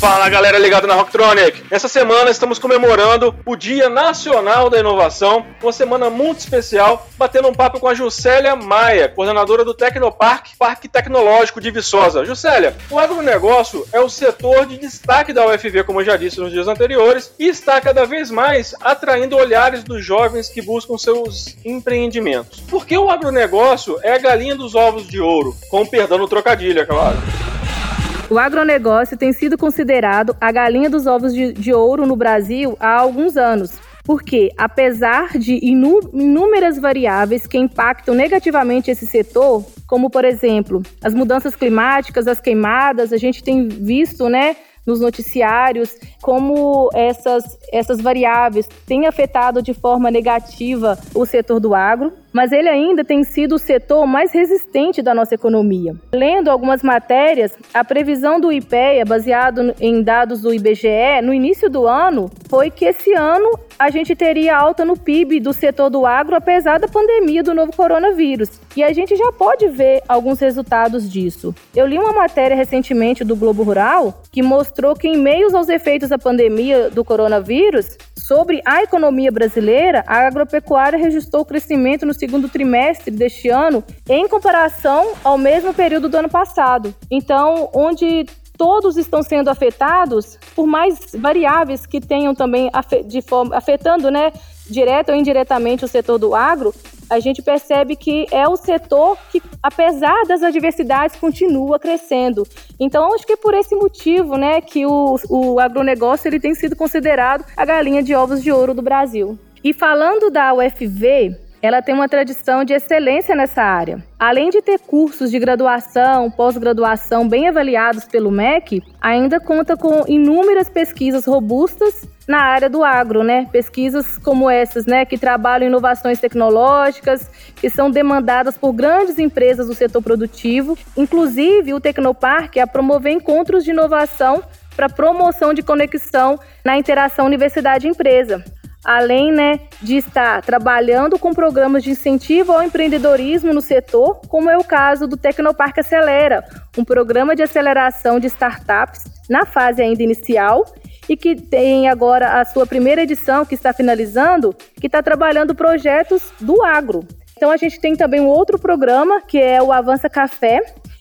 Fala galera ligada na Rocktronic! Essa semana estamos comemorando o Dia Nacional da Inovação, uma semana muito especial, batendo um papo com a Juscelia Maia, coordenadora do Tecnopark, Parque Tecnológico de Viçosa. Juscelia, o agronegócio é o setor de destaque da UFV, como eu já disse nos dias anteriores, e está cada vez mais atraindo olhares dos jovens que buscam seus empreendimentos. Porque o agronegócio é a galinha dos ovos de ouro, com perdão no trocadilho, é claro. O agronegócio tem sido considerado a galinha dos ovos de, de ouro no Brasil há alguns anos. Porque, apesar de inúmeras variáveis que impactam negativamente esse setor, como por exemplo as mudanças climáticas, as queimadas, a gente tem visto, né, nos noticiários como essas, essas variáveis têm afetado de forma negativa o setor do agro mas ele ainda tem sido o setor mais resistente da nossa economia. Lendo algumas matérias, a previsão do IPEA, baseado em dados do IBGE, no início do ano, foi que esse ano a gente teria alta no PIB do setor do agro, apesar da pandemia do novo coronavírus. E a gente já pode ver alguns resultados disso. Eu li uma matéria recentemente do Globo Rural que mostrou que, em meio aos efeitos da pandemia do coronavírus, sobre a economia brasileira, a agropecuária registrou crescimento no segundo trimestre deste ano em comparação ao mesmo período do ano passado. Então, onde todos estão sendo afetados, por mais variáveis que tenham também afetando, né, direta ou indiretamente o setor do agro, a gente percebe que é o setor que, apesar das adversidades, continua crescendo. Então, acho que é por esse motivo, né, que o, o agronegócio ele tem sido considerado a galinha de ovos de ouro do Brasil. E falando da UFV, ela tem uma tradição de excelência nessa área. Além de ter cursos de graduação, pós-graduação bem avaliados pelo MEC, ainda conta com inúmeras pesquisas robustas na área do agro, né? Pesquisas como essas, né, que trabalham inovações tecnológicas, que são demandadas por grandes empresas do setor produtivo. Inclusive, o Tecnoparque a promover encontros de inovação para promoção de conexão na interação universidade-empresa além né, de estar trabalhando com programas de incentivo ao empreendedorismo no setor, como é o caso do Tecnoparque Acelera, um programa de aceleração de startups na fase ainda inicial e que tem agora a sua primeira edição, que está finalizando, que está trabalhando projetos do agro. Então a gente tem também um outro programa, que é o Avança Café,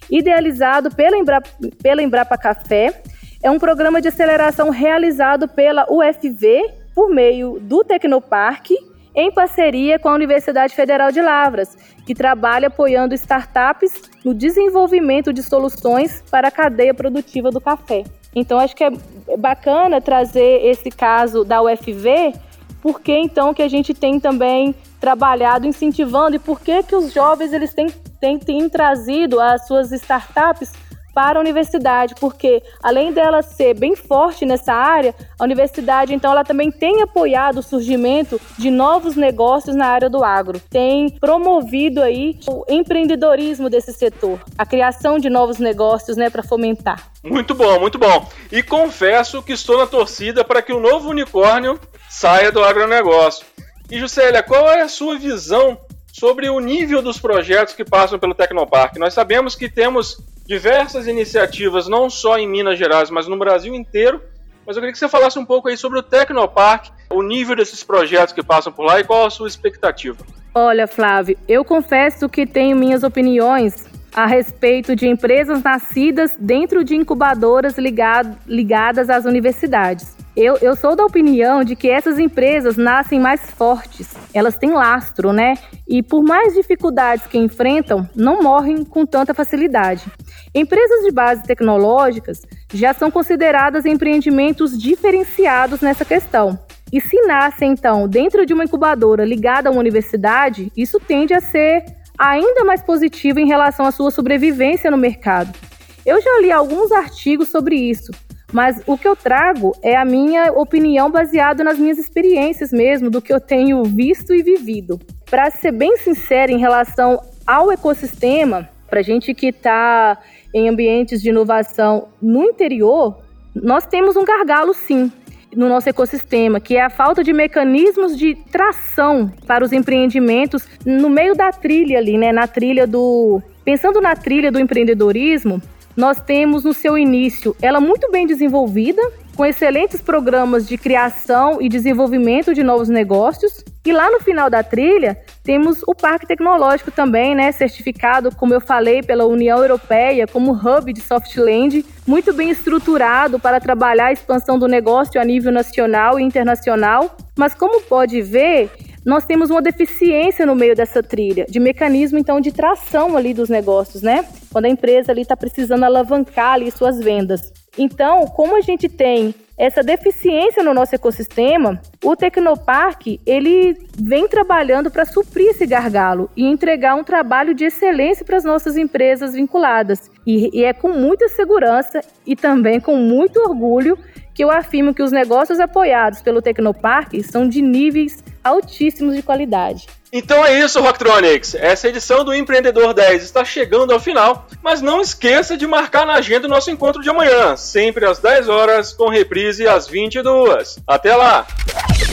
idealizado pela, Embra, pela Embrapa Café. É um programa de aceleração realizado pela UFV por meio do Tecnoparque, em parceria com a Universidade Federal de Lavras, que trabalha apoiando startups no desenvolvimento de soluções para a cadeia produtiva do café. Então, acho que é bacana trazer esse caso da UFV, porque então que a gente tem também trabalhado incentivando e por que que os jovens eles têm, têm, têm trazido as suas startups para a universidade, porque além dela ser bem forte nessa área, a universidade então ela também tem apoiado o surgimento de novos negócios na área do agro, tem promovido aí o empreendedorismo desse setor, a criação de novos negócios, né, para fomentar. Muito bom, muito bom. E confesso que estou na torcida para que o novo unicórnio saia do agronegócio. E Juscelia, qual é a sua visão sobre o nível dos projetos que passam pelo Tecnoparque? Nós sabemos que temos diversas iniciativas, não só em Minas Gerais, mas no Brasil inteiro. Mas eu queria que você falasse um pouco aí sobre o Tecnopark, o nível desses projetos que passam por lá e qual a sua expectativa. Olha, Flávio, eu confesso que tenho minhas opiniões a respeito de empresas nascidas dentro de incubadoras ligado, ligadas às universidades. Eu, eu sou da opinião de que essas empresas nascem mais fortes, elas têm lastro, né? E por mais dificuldades que enfrentam, não morrem com tanta facilidade. Empresas de base tecnológicas já são consideradas empreendimentos diferenciados nessa questão. E se nascem, então, dentro de uma incubadora ligada a uma universidade, isso tende a ser ainda mais positivo em relação à sua sobrevivência no mercado. Eu já li alguns artigos sobre isso, mas o que eu trago é a minha opinião baseada nas minhas experiências mesmo, do que eu tenho visto e vivido. Para ser bem sincera em relação ao ecossistema, para gente que está em ambientes de inovação no interior, nós temos um gargalo sim no nosso ecossistema, que é a falta de mecanismos de tração para os empreendimentos no meio da trilha ali, né, na trilha do Pensando na trilha do empreendedorismo, nós temos no seu início ela muito bem desenvolvida, com excelentes programas de criação e desenvolvimento de novos negócios. E lá no final da trilha, temos o Parque Tecnológico também, né, certificado, como eu falei, pela União Europeia como hub de Softland, muito bem estruturado para trabalhar a expansão do negócio a nível nacional e internacional. Mas como pode ver, nós temos uma deficiência no meio dessa trilha, de mecanismo então de tração ali dos negócios, né? Quando a empresa ali está precisando alavancar ali suas vendas. Então, como a gente tem essa deficiência no nosso ecossistema, o Tecnoparque ele vem trabalhando para suprir esse gargalo e entregar um trabalho de excelência para as nossas empresas vinculadas. E, e é com muita segurança e também com muito orgulho que eu afirmo que os negócios apoiados pelo Tecnoparque são de níveis altíssimos de qualidade. Então é isso, Rocktronics. Essa edição do Empreendedor 10 está chegando ao final, mas não esqueça de marcar na agenda o nosso encontro de amanhã, sempre às 10 horas, com reprise às 22. Até lá!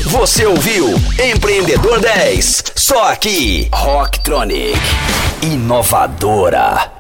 Você ouviu Empreendedor 10, só aqui, Rocktronic, inovadora.